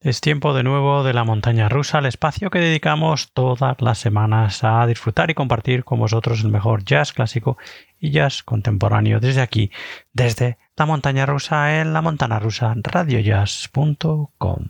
Es tiempo de nuevo de la montaña rusa, el espacio que dedicamos todas las semanas a disfrutar y compartir con vosotros el mejor jazz clásico y jazz contemporáneo desde aquí, desde la montaña rusa en la montana rusa radiojazz.com.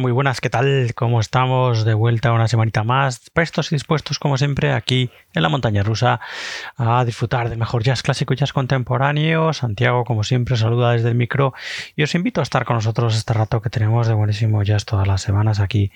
Muy buenas, ¿qué tal? ¿Cómo estamos? De vuelta una semanita más, prestos y dispuestos como siempre aquí en la montaña rusa a disfrutar del mejor jazz clásico y jazz contemporáneo. Santiago, como siempre, saluda desde el micro y os invito a estar con nosotros este rato que tenemos de buenísimo jazz todas las semanas aquí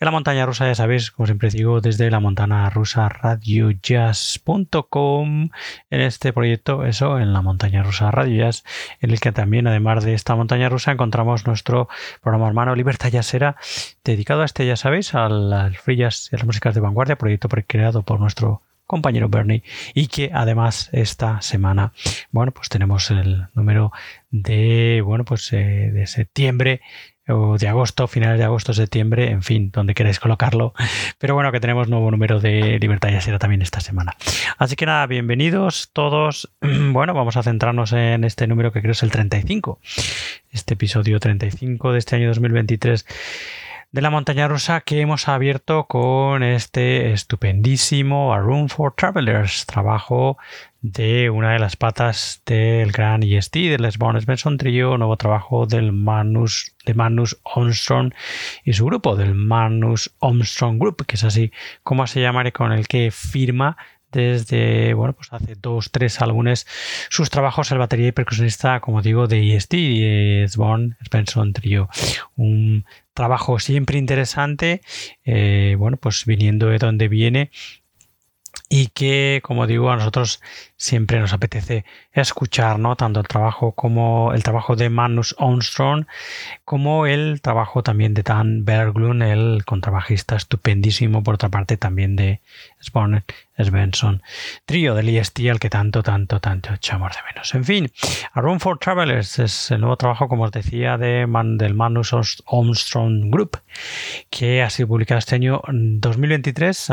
en la montaña rusa, ya sabéis, como siempre digo, desde la montaña rusa radiojazz.com en este proyecto, eso, en la montaña rusa Radio Jazz, en el que también, además de esta montaña rusa, encontramos nuestro programa hermano Libertad será dedicado a este, ya sabéis, al, free jazz y a las músicas de vanguardia, proyecto creado por nuestro compañero Bernie y que además esta semana bueno pues tenemos el número de bueno pues eh, de septiembre o de agosto, finales de agosto, septiembre, en fin, donde queráis colocarlo. Pero bueno, que tenemos nuevo número de Libertad y será también esta semana. Así que nada, bienvenidos todos. Bueno, vamos a centrarnos en este número que creo es el 35. Este episodio 35 de este año 2023 de la montaña rusa que hemos abierto con este estupendísimo A Room for Travelers, trabajo de una de las patas del gran EST, del Les Bones Benson Trio, nuevo trabajo del Manus, de Manus Armstrong y su grupo, del Manus Armstrong Group, que es así como se llama con el que firma desde, bueno, pues hace dos, tres álbumes sus trabajos el batería y percusionista, como digo, de EST, Swan Benson Trio. Un trabajo siempre interesante, eh, bueno, pues viniendo de donde viene y que, como digo, a nosotros siempre nos apetece escuchar, ¿no? Tanto el trabajo como el trabajo de Manus Armstrong, como el trabajo también de Dan Berglund, el contrabajista estupendísimo, por otra parte, también de Swan Svensson, trío del EST al que tanto, tanto, tanto echamos de menos. En fin, A Room for Travelers es el nuevo trabajo, como os decía, de del Manus Armstrong Group, que ha sido publicado este año 2023,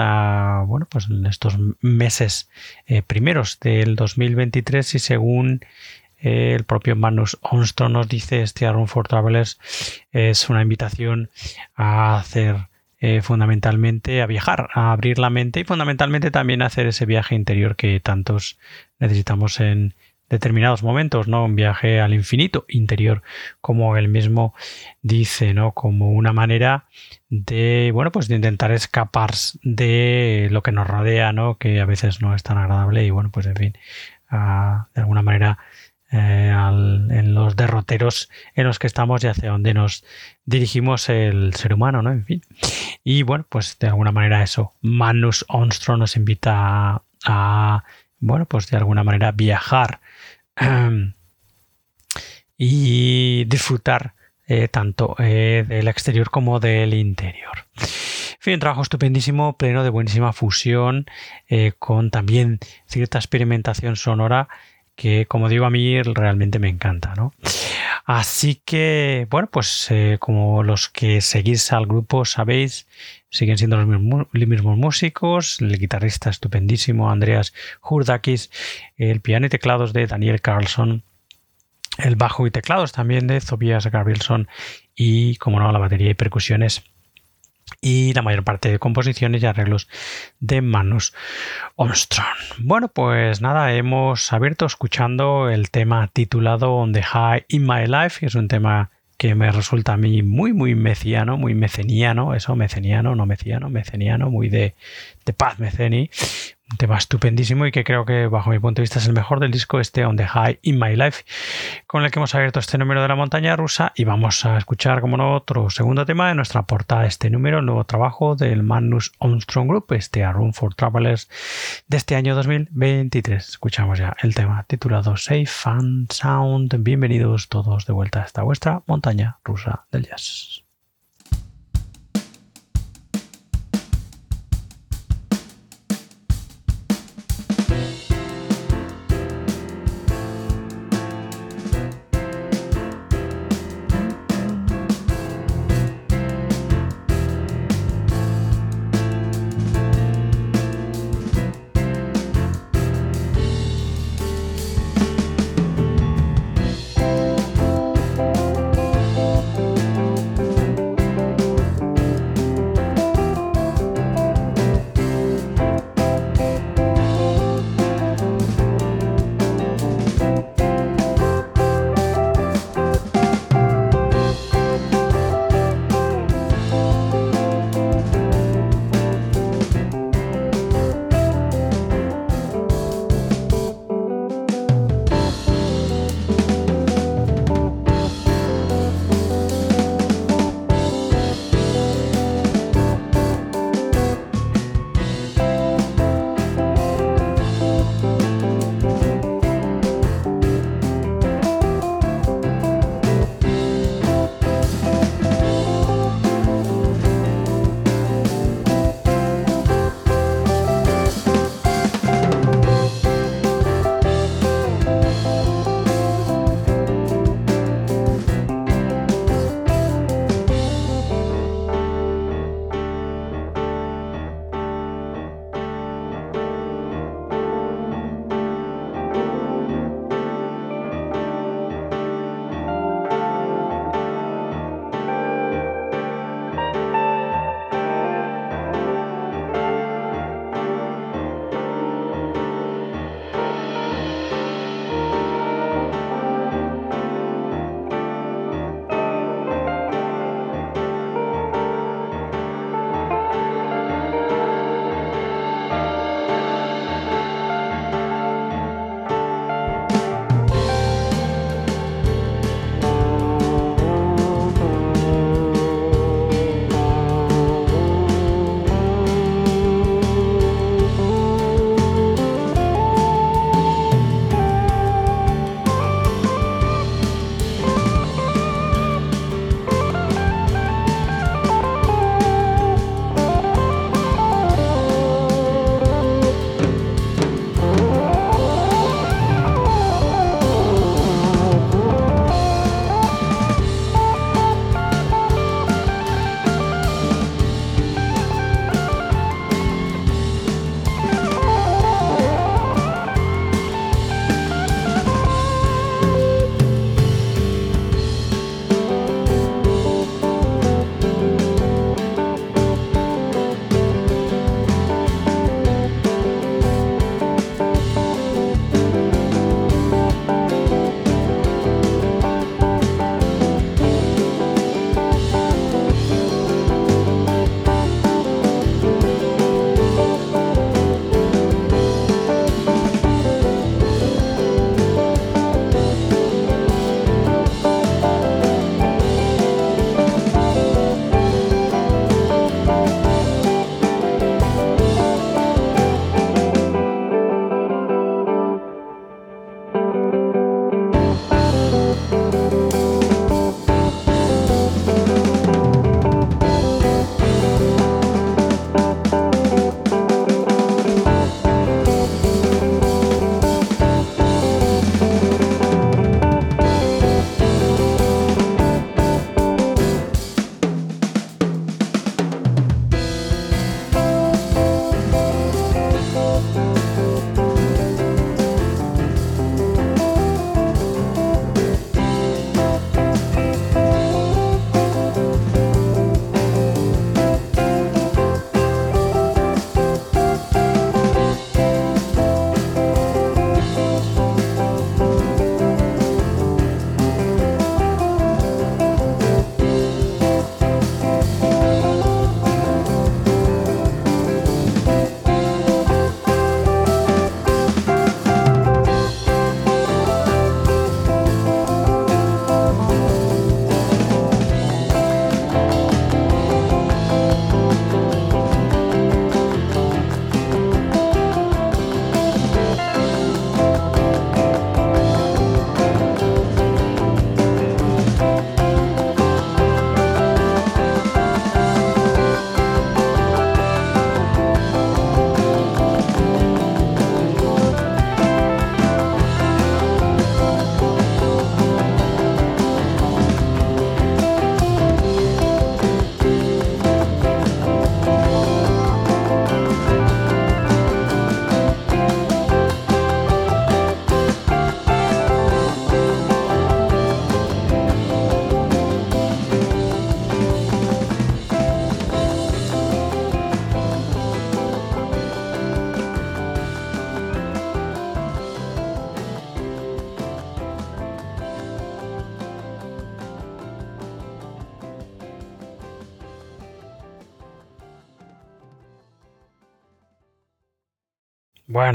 bueno, pues en estos meses eh, primeros del 2023 y según eh, el propio Manus Armstrong nos dice, este A Room for Travelers es una invitación a hacer eh, fundamentalmente a viajar, a abrir la mente y fundamentalmente también a hacer ese viaje interior que tantos necesitamos en determinados momentos, ¿no? Un viaje al infinito interior, como él mismo dice, ¿no? Como una manera de, bueno, pues de intentar escapar de lo que nos rodea, ¿no? Que a veces no es tan agradable y, bueno, pues en fin, de alguna manera eh, en los derroteros en los que estamos y hacia dónde nos dirigimos el ser humano, ¿no? En fin. Y bueno, pues de alguna manera eso, Manus Armstrong nos invita a, bueno, pues de alguna manera viajar y disfrutar eh, tanto eh, del exterior como del interior. En fin, un trabajo estupendísimo, pleno de buenísima fusión, con también cierta experimentación sonora que como digo a mí realmente me encanta, ¿no? Así que, bueno, pues eh, como los que seguís al grupo sabéis, siguen siendo los mismos, músicos, el guitarrista estupendísimo Andreas Hurdakis, el piano y teclados de Daniel Carlson, el bajo y teclados también de Tobias Gabrielson y, como no, la batería y percusiones y la mayor parte de composiciones y arreglos de Manus Armstrong. Bueno, pues nada, hemos abierto escuchando el tema titulado On the High in My Life, que es un tema que me resulta a mí muy, muy meciano, muy meceniano, eso, meceniano, no meciano, meceniano, muy de, de paz meceni, un tema estupendísimo y que creo que bajo mi punto de vista es el mejor del disco este On the High in My Life con el que hemos abierto este número de la montaña rusa y vamos a escuchar como no otro segundo tema de nuestra portada este número, nuevo trabajo del Manus Armstrong Group, este A Room for Travelers de este año 2023. Escuchamos ya el tema titulado Safe and Sound. Bienvenidos todos de vuelta a esta vuestra montaña rusa del jazz.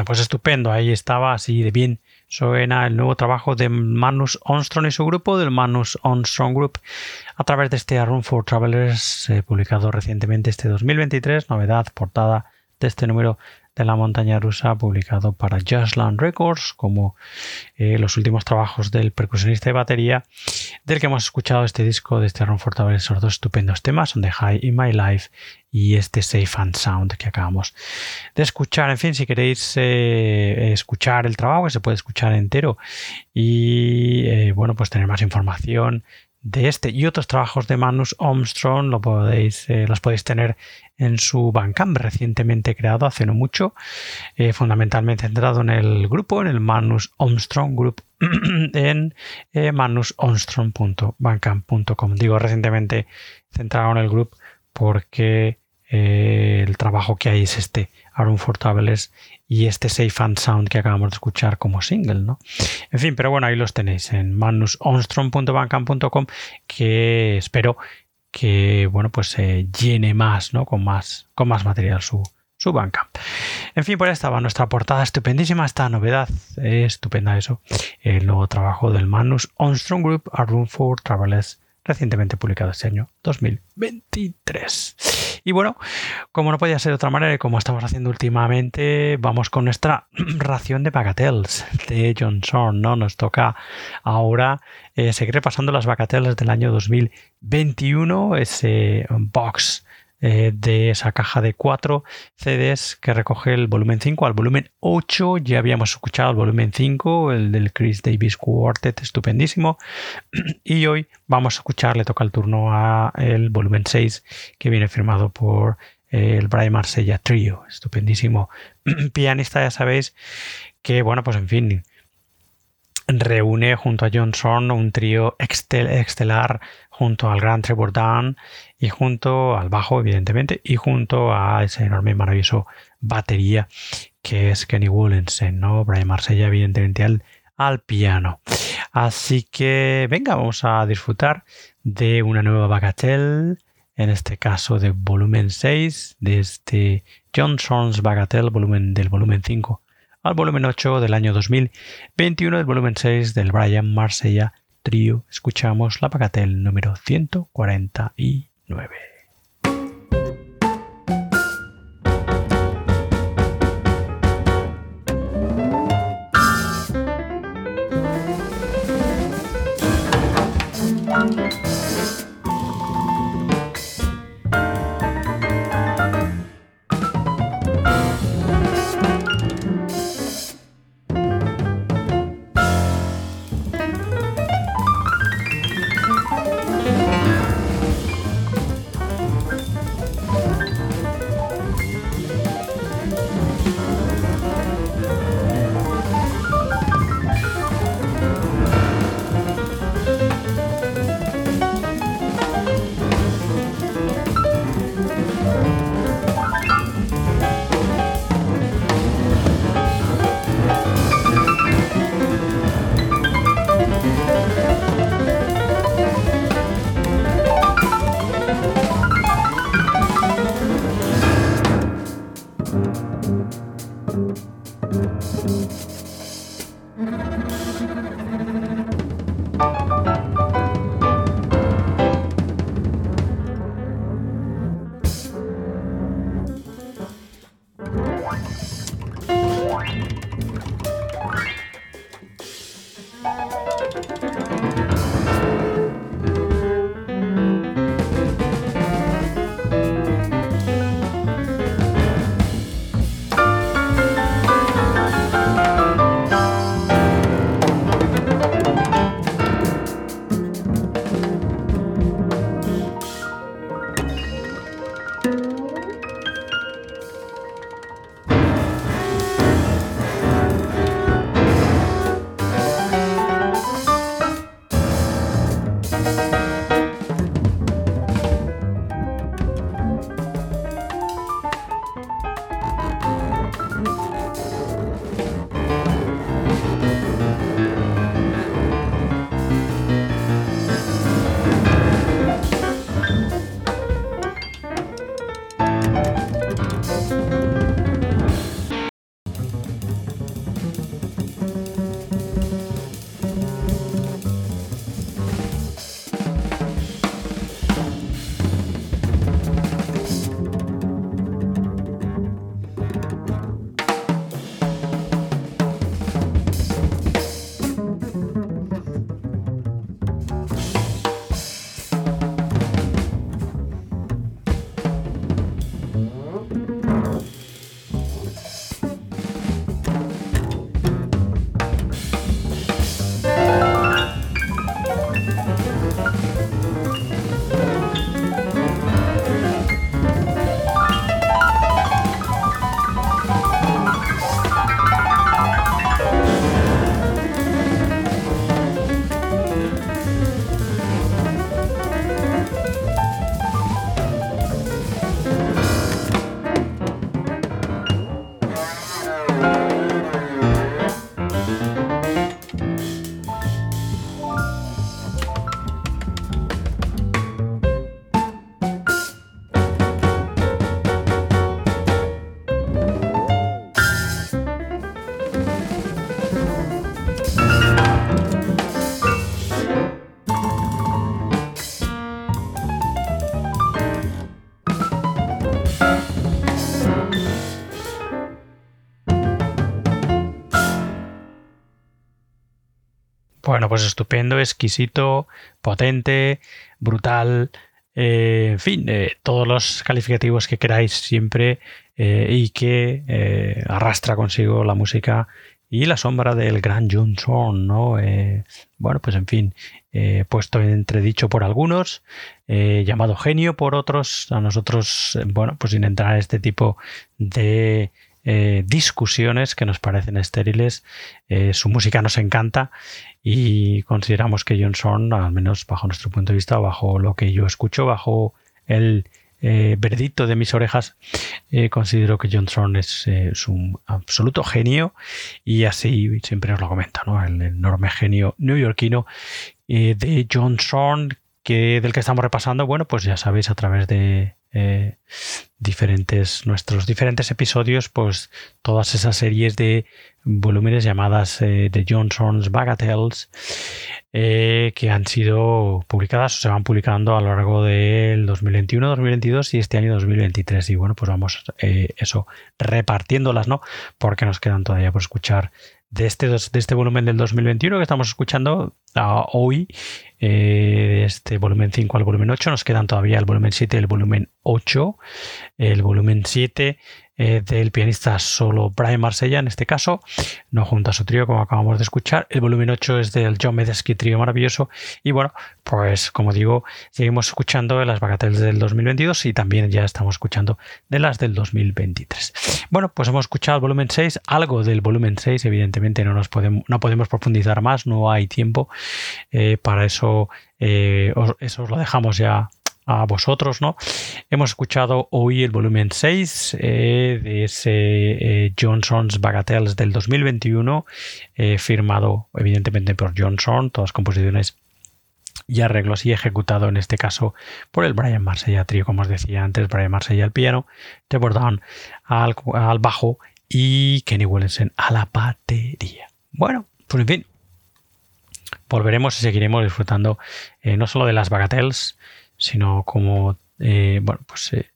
Pues estupendo, ahí estaba así de bien. Suena el nuevo trabajo de Manus Armstrong y su grupo, del Manus Armstrong Group, a través de este Room for Travelers, eh, publicado recientemente este 2023, novedad, portada de este número la montaña rusa publicado para Jazzland Records como eh, los últimos trabajos del percusionista de batería del que hemos escuchado este disco de este Ron Fortable esos dos estupendos temas On the High in My Life y este Safe and Sound que acabamos de escuchar. En fin si queréis eh, escuchar el trabajo que se puede escuchar entero y eh, bueno pues tener más información de este y otros trabajos de Manus Armstrong los podéis tener en su Bandcamp recientemente creado hace no mucho, eh, fundamentalmente centrado en el grupo, en el Manus Armstrong Group, en eh, manusarmstrong.bandcamp.com. Digo recientemente centrado en el grupo porque eh, el trabajo que hay es este Unfortables y este Safe and Sound que acabamos de escuchar como single, ¿no? En fin, pero bueno, ahí los tenéis en manusarmstrong.bandcamp.com que espero que bueno pues se llene más ¿no? con más con más material su, su banca. En fin, por ahí estaba nuestra portada estupendísima, esta novedad, estupenda eso, el nuevo trabajo del Manus Armstrong Group, A Room for Travelers, recientemente publicado este año 2023. Y bueno, como no podía ser de otra manera y como estamos haciendo últimamente, vamos con nuestra ración de bagatelles de Johnson, ¿no? Nos toca ahora eh, seguir pasando las bagatelles del año 2021, ese box eh, de esa caja de cuatro CDs que recoge el volumen 5 al volumen 8. Ya habíamos escuchado el volumen 5, el del Chris Davis Quartet, estupendísimo. Y hoy vamos a escuchar, le toca el turno a el volumen 6 que viene firmado por eh, el Brian Marsella Trio, estupendísimo pianista, ya sabéis que, bueno, pues en fin, reúne junto a Johnson un trío estelar junto al gran Trevor Dunn y junto al bajo, evidentemente, y junto a ese enorme, maravilloso batería que es Kenny Wollensen, ¿no? Brian Marsella, evidentemente, al, al piano. Así que venga, vamos a disfrutar de una nueva bagatelle, en este caso de volumen 6, de este Johnson's Bagatelle, volumen del volumen 5 al volumen 8 del año 2021, del volumen 6 del Brian Marsella Escuchamos la bagatelle número 149. Bueno, pues estupendo, exquisito, potente, brutal, eh, en fin, eh, todos los calificativos que queráis siempre eh, y que arrastra consigo la música y la sombra del gran John Zorn, ¿no? bueno, pues en fin, puesto en entredicho por algunos, llamado genio por otros, a nosotros, bueno, pues sin entrar en este tipo de discusiones que nos parecen estériles, su música nos encanta y consideramos que Johnson, al menos bajo nuestro punto de vista, bajo lo que yo escucho, bajo el eh, de mis orejas, eh, considero que Johnson es, eh, es, un absoluto genio y así siempre os lo comento, ¿no? el enorme genio neoyorquino de Johnson que, del que estamos repasando, bueno, pues ya sabéis a través de eh, diferentes, nuestros diferentes episodios, pues todas esas series de volúmenes llamadas eh, de Johnson's Bagatelles eh, que han sido publicadas o se van publicando a lo largo del 2021, 2022 y este año 2023. Y bueno, pues vamos eso repartiéndolas, ¿no? Porque nos quedan todavía por escuchar de este, de este volumen del 2021 que estamos escuchando hoy, eh, este volumen 5 al volumen 8, nos quedan todavía el volumen 7 y el volumen 8. El volumen 7 eh, del pianista solo Brian Marsella, en este caso, no junto a su trío como acabamos de escuchar. El volumen 8 es del John Medesky trío maravilloso. Y bueno, pues como digo, seguimos escuchando de las bagateles del 2022 y también ya estamos escuchando de las del 2023. Bueno, pues hemos escuchado el volumen 6, algo del volumen 6, evidentemente no, nos podemos, no podemos profundizar más, no hay tiempo. Eh, para eso, eh, eso os lo dejamos ya a vosotros, ¿no? Hemos escuchado hoy el volumen 6 eh, de ese eh, Johnson's Bagatelles del 2021, eh, firmado evidentemente por Johnson, todas composiciones y arreglos y ejecutado en este caso por el Brian Marsella Trio, como os decía antes, Brian Marsella al piano, Trevor Down al, bajo y Kenny Williamson a la batería. Bueno, pues en fin, volveremos y seguiremos disfrutando no solo de las Bagatelles, sino como, eh, bueno, pues eh,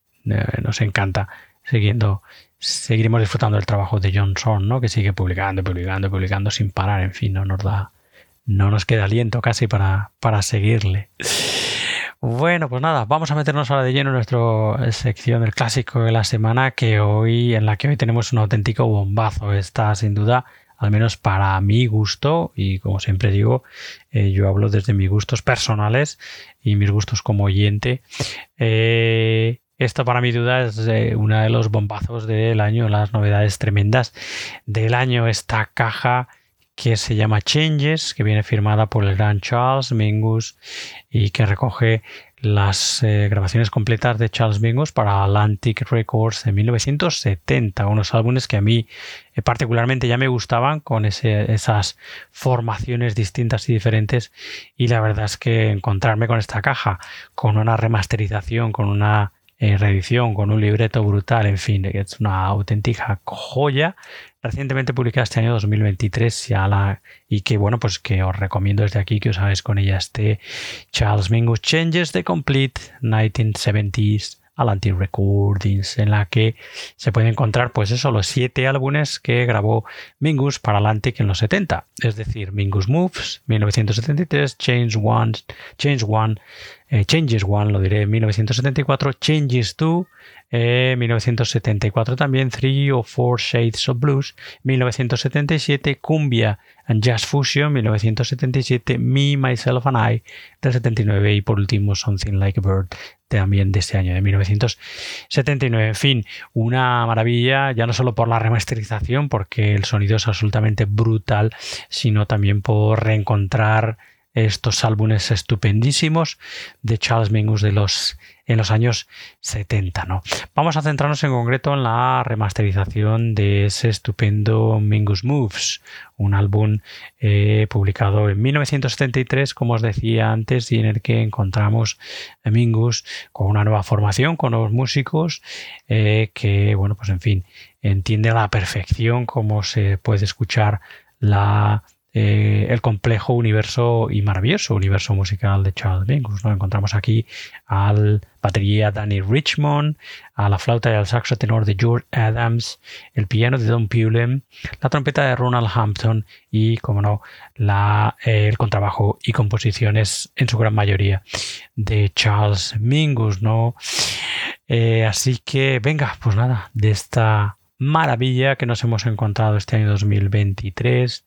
nos encanta siguiendo, seguiremos disfrutando del trabajo de Johnson, ¿no? Que sigue publicando, publicando, publicando sin parar, en fin, no nos da, no nos queda aliento casi para, para seguirle. Bueno, pues nada, vamos a meternos ahora de lleno en nuestra sección del clásico de la semana, que hoy, en la que hoy tenemos un auténtico bombazo. Está sin duda al menos para mi gusto, y como siempre digo, eh, yo hablo desde mis gustos personales y mis gustos como oyente. Eh, esto para mi duda es eh, uno de los bombazos del año, las novedades tremendas del año, esta caja que se llama Changes, que viene firmada por el gran Charles Mingus y que recoge las eh, grabaciones completas de Charles Mingus para Atlantic Records en 1970, unos álbumes que a mí eh, particularmente ya me gustaban con esas formaciones distintas y diferentes y la verdad es que encontrarme con esta caja, con una remasterización, con una eh, reedición, con un libreto brutal, en fin, es una auténtica joya. Recientemente publicada este año 2023 ya la, y que bueno pues que os recomiendo desde aquí que os hagáis con ella este Charles Mingus Changes the Complete 1970s Atlantic Recordings, en la que se puede encontrar, pues eso, los siete álbumes que grabó Mingus para Atlantic en los 70, es decir, Mingus Moves, 1973, Change One, Change One, eh, Changes One, lo diré, 1974, Changes Two, 1974 eh, también, Three or Four Shades of Blues, 1977, Cumbia and Jazz Fusion, 1977, Me, Myself and I, del 79 y por último Something Like a Bird, también de este año, de 1979. En fin, una maravilla, ya no solo por la remasterización, porque el sonido es absolutamente brutal, sino también por reencontrar estos álbumes estupendísimos de Charles Mingus de los en los años 70. ¿no? Vamos a centrarnos en concreto en la remasterización de ese estupendo Mingus Moves, un álbum eh, publicado en 1973, como os decía antes, y en el que encontramos a Mingus con una nueva formación, con nuevos músicos, eh, que, bueno, pues en fin, entiende a la perfección cómo se puede escuchar la eh, el complejo universo y maravilloso universo musical de Charles Mingus. ¿no? Encontramos aquí al batería Danny Richmond, a la flauta y al saxo tenor de George Adams, el piano de Don Pulem, la trompeta de Ronald Hampton y, como no, eh, el contrabajo y composiciones en su gran mayoría de Charles Mingus, ¿no? Eh, así que, venga, pues nada, de esta maravilla que nos hemos encontrado este año 2023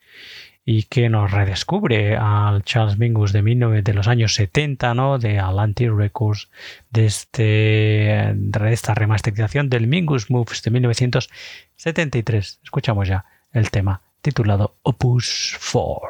y que nos redescubre al Charles Mingus de, de los años 70, ¿no? de Atlantic Records, este, de, esta remasterización del Mingus Moves de 1973. Escuchamos ya el tema titulado Opus 4.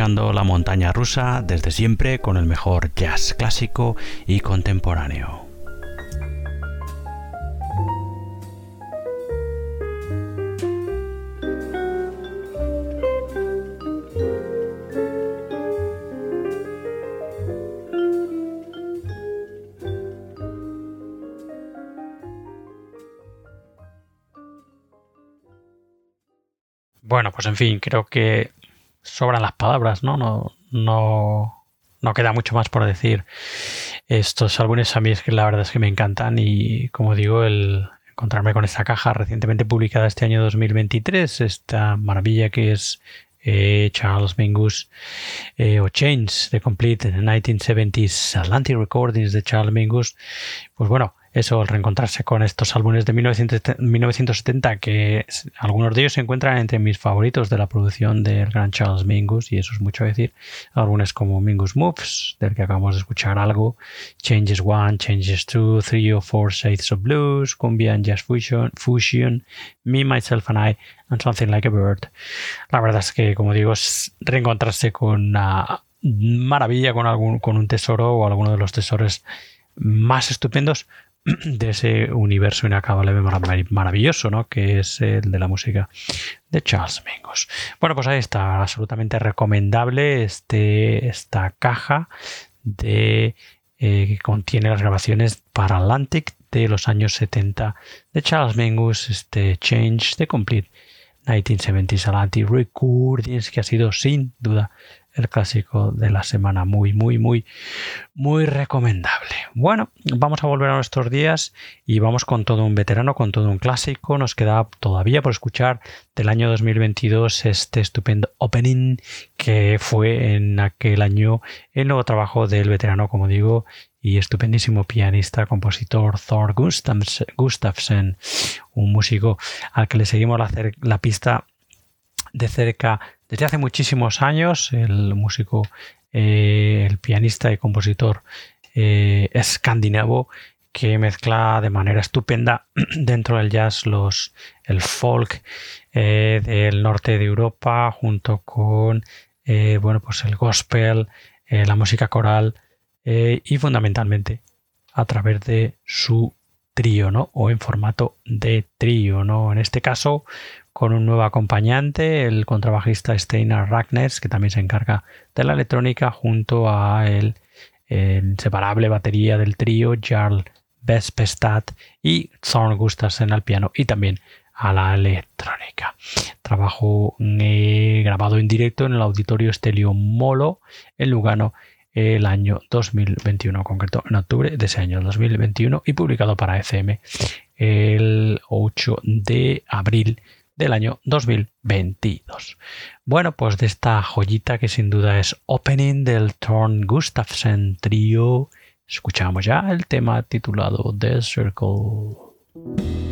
La montaña rusa desde siempre con el mejor jazz clásico y contemporáneo. Bueno, pues en fin, creo que sobran las palabras, ¿no? No, no, no queda mucho más por decir. Estos álbumes a mí es que la verdad es que me encantan y como digo, el encontrarme con esta caja recientemente publicada este año 2023, esta maravilla que es eh, Charles Mingus eh, o Chains de Complete 1970s Atlantic Recordings de Charles Mingus, pues bueno, eso, el reencontrarse con estos álbumes de 1970, que algunos de ellos se encuentran entre mis favoritos de la producción del gran Charles Mingus, y eso es mucho decir. Álbumes como Mingus Moves, del que acabamos de escuchar algo, Changes One, Changes Two, Three or Four Shades of Blues, Cumbia and Jazz Fusion, Fusion, Me, Myself and I, and Something Like a Bird. La verdad es que, como digo, es reencontrarse con una maravilla, con, algún, con un tesoro o alguno de los tesoros más estupendos de ese universo inacabable maravilloso, ¿no? Que es el de la música de Charles Mingus. Bueno, pues ahí está, absolutamente recomendable este, esta caja de eh, que contiene las grabaciones para Atlantic de los años 70 de Charles Mingus, este Change the Complete 1970s Atlantic Recordings, que ha sido sin duda el clásico de la semana. Muy, muy, muy, muy recomendable. Bueno, vamos a volver a nuestros días y vamos con todo un veterano, con todo un clásico. Nos queda todavía por escuchar del año 2022 este estupendo opening que fue en aquel año el nuevo trabajo del veterano, como digo, y estupendísimo pianista, compositor Thor Gustafsson, un músico al que le seguimos la, la pista de cerca desde hace muchísimos años, el músico, eh, el pianista y compositor eh, escandinavo que mezcla de manera estupenda dentro del jazz los, el folk eh, del norte de Europa junto con bueno, pues el gospel, la música coral y fundamentalmente a través de su trío, ¿no? O en formato de trío, ¿no? En este caso, con un nuevo acompañante, el contrabajista Steinar Ragnes, que también se encarga de la electrónica, junto a el, inseparable batería del trío, Jarl Vespestad y Zorn Gustafsson al piano y también a la electrónica. Trabajo eh, grabado en directo en el auditorio Estelio Molo en Lugano el año 2021, concreto en octubre de ese año 2021 y publicado para FM el 8 de abril del año 2022. Bueno, pues de esta joyita que sin duda es Opening del Thorn Gustafsson Trio, escuchamos ya el tema titulado The Circle.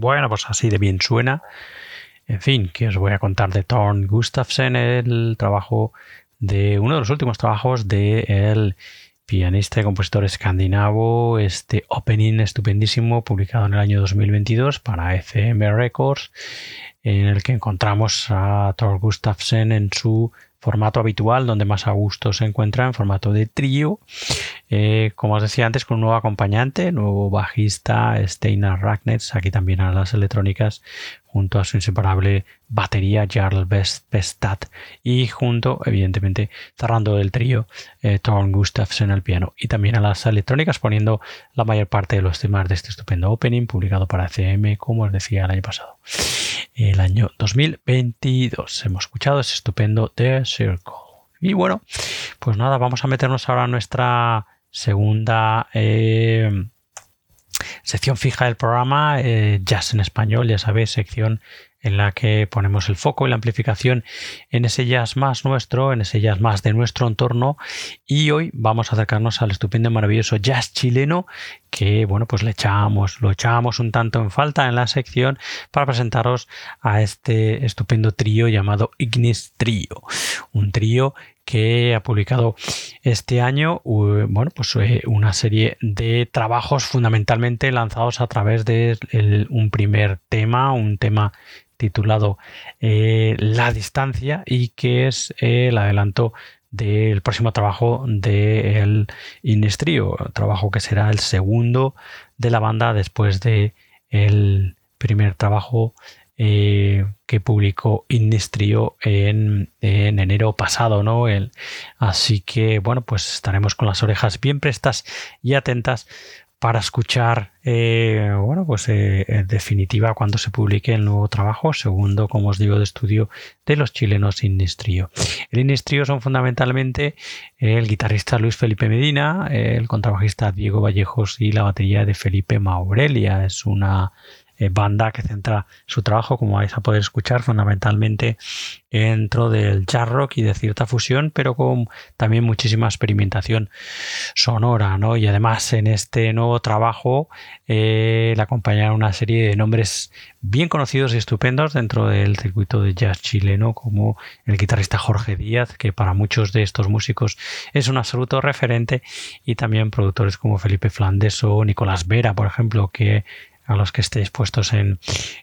Bueno, pues así de bien suena. En fin, que os voy a contar de Thorn Gustafsson, el trabajo de uno de los últimos trabajos de el pianista y compositor escandinavo, este opening estupendísimo publicado en el año 2022 para FM Records, en el que encontramos a Thor Gustafsson en su formato habitual, donde más a gusto se encuentra en formato de trío, eh, como os decía antes, con un nuevo acompañante, nuevo bajista, Steinar Ragnets, aquí también a las electrónicas, junto a su inseparable batería, Jarl Bestad, y junto, evidentemente, cerrando el trío, eh, Gustafsson al piano, y también a las electrónicas, poniendo la mayor parte de los temas de este estupendo opening, publicado para CM, como os decía el año pasado el año 2022. Hemos escuchado ese estupendo The Circle. Y bueno, pues nada, vamos a meternos ahora a nuestra segunda eh, sección fija del programa, eh, Jazz en Español, ya sabéis, sección en la que ponemos el foco y la amplificación en ese jazz más nuestro, en ese jazz más de nuestro entorno. Y hoy vamos a acercarnos al estupendo y maravilloso jazz chileno que, bueno, pues le echamos, lo echamos un tanto en falta en la sección para presentaros a este estupendo trío llamado Ignis Trío. Un trío que ha publicado este año bueno, pues, eh, una serie de trabajos fundamentalmente lanzados a través de un primer tema, un tema titulado eh, La distancia y que es eh, el adelanto del próximo trabajo del de Inestrío, trabajo que será el segundo de la banda después de el primer trabajo eh, que publicó Inestrio en, en, enero pasado, ¿no? Así que bueno, pues estaremos con las orejas bien prestas y atentas para escuchar, eh, bueno, pues eh, en definitiva cuando se publique el nuevo trabajo, segundo, como os digo, de estudio de los chilenos Inistrio. El Inistrio son fundamentalmente el guitarrista Luis Felipe Medina, el contrabajista Diego Vallejos y la batería de Felipe Maurelia. Es una banda que centra su trabajo, como vais a poder escuchar, fundamentalmente dentro del jazz rock y de cierta fusión, pero con también muchísima experimentación sonora, ¿no? Y además en este nuevo trabajo eh, le acompañaron una serie de nombres bien conocidos y estupendos dentro del circuito de jazz chileno, como el guitarrista Jorge Díaz, que para muchos de estos músicos es un absoluto referente, y también productores como Felipe Flandes o Nicolás Vera, por ejemplo, que a los que estéis puestos en,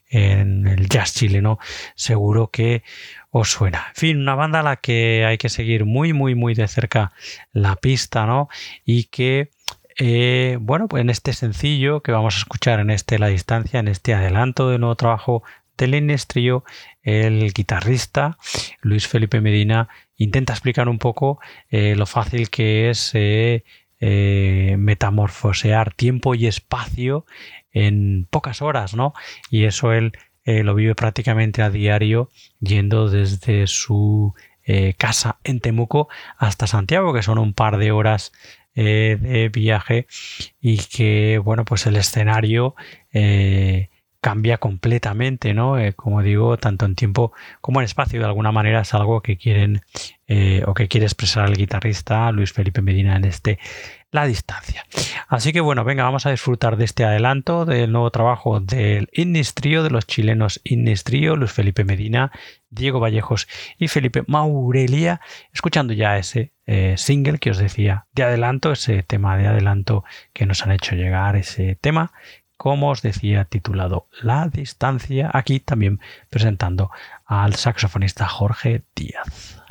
el jazz chileno, seguro que os suena. En fin, una banda a la que hay que seguir muy, muy, muy de cerca la pista, ¿no? Y que eh, bueno, pues en este sencillo que vamos a escuchar en este La Distancia, en este adelanto del nuevo trabajo del Inestrillo, el guitarrista Luis Felipe Medina intenta explicar un poco eh, lo fácil que es eh, metamorfosear tiempo y espacio en pocas horas, ¿no? Y eso él eh, lo vive prácticamente a diario yendo desde su eh, casa en Temuco hasta Santiago, que son un par de horas eh, de viaje y que, bueno, pues el escenario cambia completamente, ¿no? como digo, tanto en tiempo como en espacio, de alguna manera es algo que quieren o que quiere expresar el guitarrista Luis Felipe Medina en este la distancia. Así que bueno, venga, vamos a disfrutar de este adelanto del nuevo trabajo del Innistrio, de los chilenos Innistrio, Luis Felipe Medina, Diego Vallejos y Felipe Maurelia, escuchando ya ese eh, single que os decía de adelanto, ese tema de adelanto que nos han hecho llegar, ese tema como os decía, titulado La distancia, aquí también presentando al saxofonista Jorge Díaz.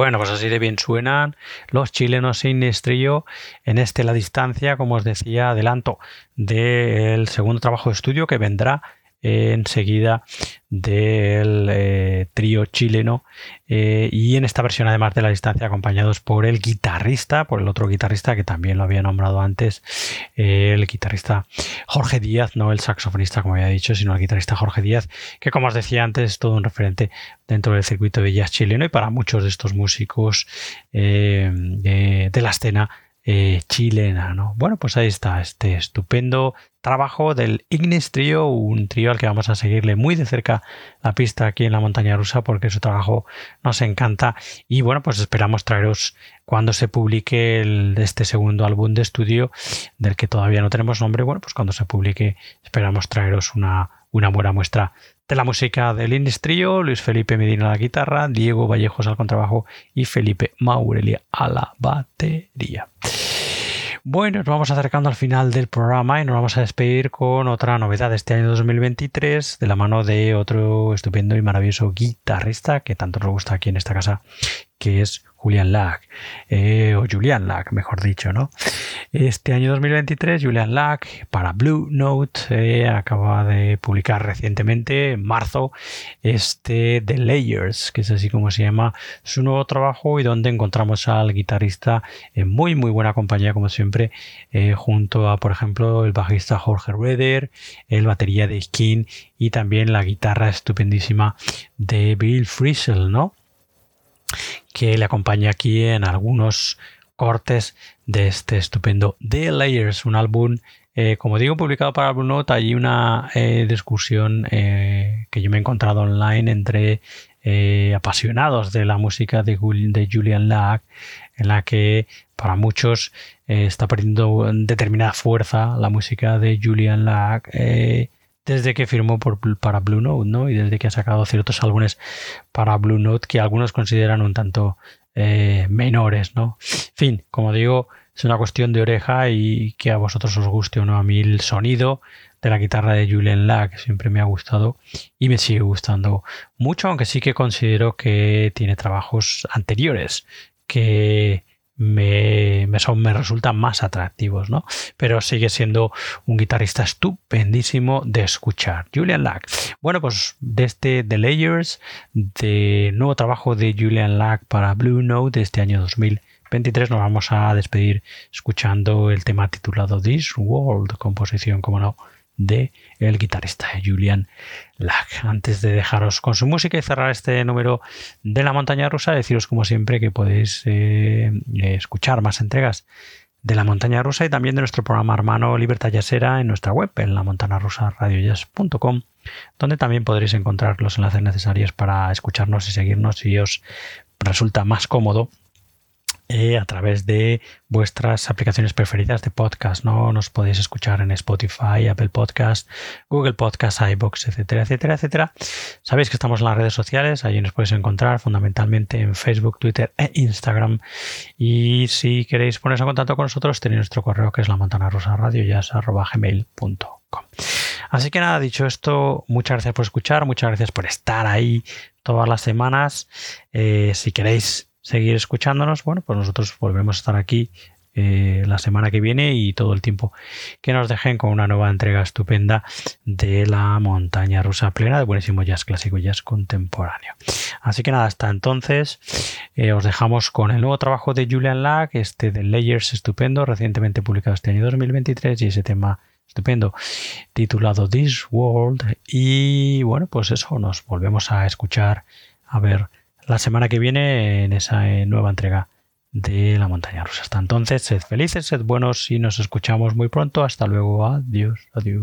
Bueno, pues así de bien suenan los chilenos sin estrillo en este La Distancia, como os decía, adelanto del segundo trabajo de estudio que vendrá enseguida del eh, trío chileno eh, y en esta versión además de la distancia acompañados por el guitarrista, por el otro guitarrista que también lo había nombrado antes, eh, el guitarrista Jorge Díaz, no el saxofonista como había dicho, sino el guitarrista Jorge Díaz, que como os decía antes es todo un referente dentro del circuito de jazz chileno y para muchos de estos músicos de la escena chilena, ¿no? Bueno, pues ahí está este estupendo trabajo del Ignis Trio, un trío al que vamos a seguirle muy de cerca la pista aquí en la montaña rusa porque su trabajo nos encanta y bueno, pues esperamos traeros cuando se publique este segundo álbum de estudio del que todavía no tenemos nombre, bueno, pues cuando se publique esperamos traeros una, una buena muestra de la música del Ignis Trio, Luis Felipe Medina a la guitarra, Diego Vallejos al contrabajo y Felipe Maurelia a la batería. Bueno, nos vamos acercando al final del programa y nos vamos a despedir con otra novedad de este año 2023 de la mano de otro estupendo y maravilloso guitarrista que tanto nos gusta aquí en esta casa, que es Julian Lack, eh, o Julian Lack, mejor dicho, ¿no? Este año 2023, Julian Lack para Blue Note eh, acaba de publicar recientemente, en marzo, este The Layers, que es así como se llama su nuevo trabajo y donde encontramos al guitarrista en muy, muy buena compañía, como siempre, eh, junto a, por ejemplo, el bajista Jorge Rueder, el batería de Skin y también la guitarra estupendísima de Bill Frisell, ¿no? Que le acompaña aquí en algunos cortes de este estupendo The Layers, un álbum, eh, como digo, publicado para Blue Note. Hay una eh, discusión eh, que yo me he encontrado online entre apasionados de la música de, de Julian Lack, en la que para muchos está perdiendo determinada fuerza la música de Julian Lack desde que firmó para Blue Note, ¿no? Y desde que ha sacado ciertos álbumes para Blue Note que algunos consideran un tanto eh, menores, ¿no? En fin, como digo, es una cuestión de oreja y que a vosotros os guste o no. A mí el sonido de la guitarra de Julian Lack siempre me ha gustado y me sigue gustando mucho, aunque sí que considero que tiene trabajos anteriores que me, son, me resultan más atractivos, ¿no? Pero sigue siendo un guitarrista estupendísimo de escuchar. Julian Lack. Bueno, pues de este The Layers, de nuevo trabajo de Julian Lack para Blue Note de este año 2023, nos vamos a despedir escuchando el tema titulado This World, composición, como no, de el guitarrista Julian Lack. Antes de dejaros con su música y cerrar este número de la montaña rusa, deciros como siempre que podéis eh, escuchar más entregas de la montaña rusa y también de nuestro programa hermano Libertad Yasera en nuestra web, en la montana rusa radioyas.com, donde también podréis encontrar los enlaces necesarios para escucharnos y seguirnos si os resulta más cómodo eh, a través de vuestras aplicaciones preferidas de podcast. ¿no? Nos podéis escuchar en Spotify, Apple Podcast, Google Podcast, iBox, etcétera, etcétera, etcétera. Sabéis que estamos en las redes sociales, allí nos podéis encontrar fundamentalmente en Facebook, Twitter e Instagram. Y si queréis poneros en contacto con nosotros, tenéis nuestro correo que es la montana rosa radio, gmail.com. Así que nada, dicho esto, muchas gracias por escuchar, muchas gracias por estar ahí todas las semanas. Eh, si queréis seguir escuchándonos, bueno, pues nosotros volvemos a estar aquí eh, la semana que viene y todo el tiempo que nos dejen con una nueva entrega estupenda de la montaña rusa plena de buenísimo jazz clásico y jazz contemporáneo. Así que nada, hasta entonces eh, os dejamos con el nuevo trabajo de Julian Lack, este de Layers estupendo, recientemente publicado este año 2023 y ese tema estupendo titulado This World y bueno, pues eso, nos volvemos a escuchar a ver la semana que viene en esa eh, nueva entrega de la montaña rusa. Hasta entonces, sed felices, sed buenos y nos escuchamos muy pronto. Hasta luego. Adiós. Adiós.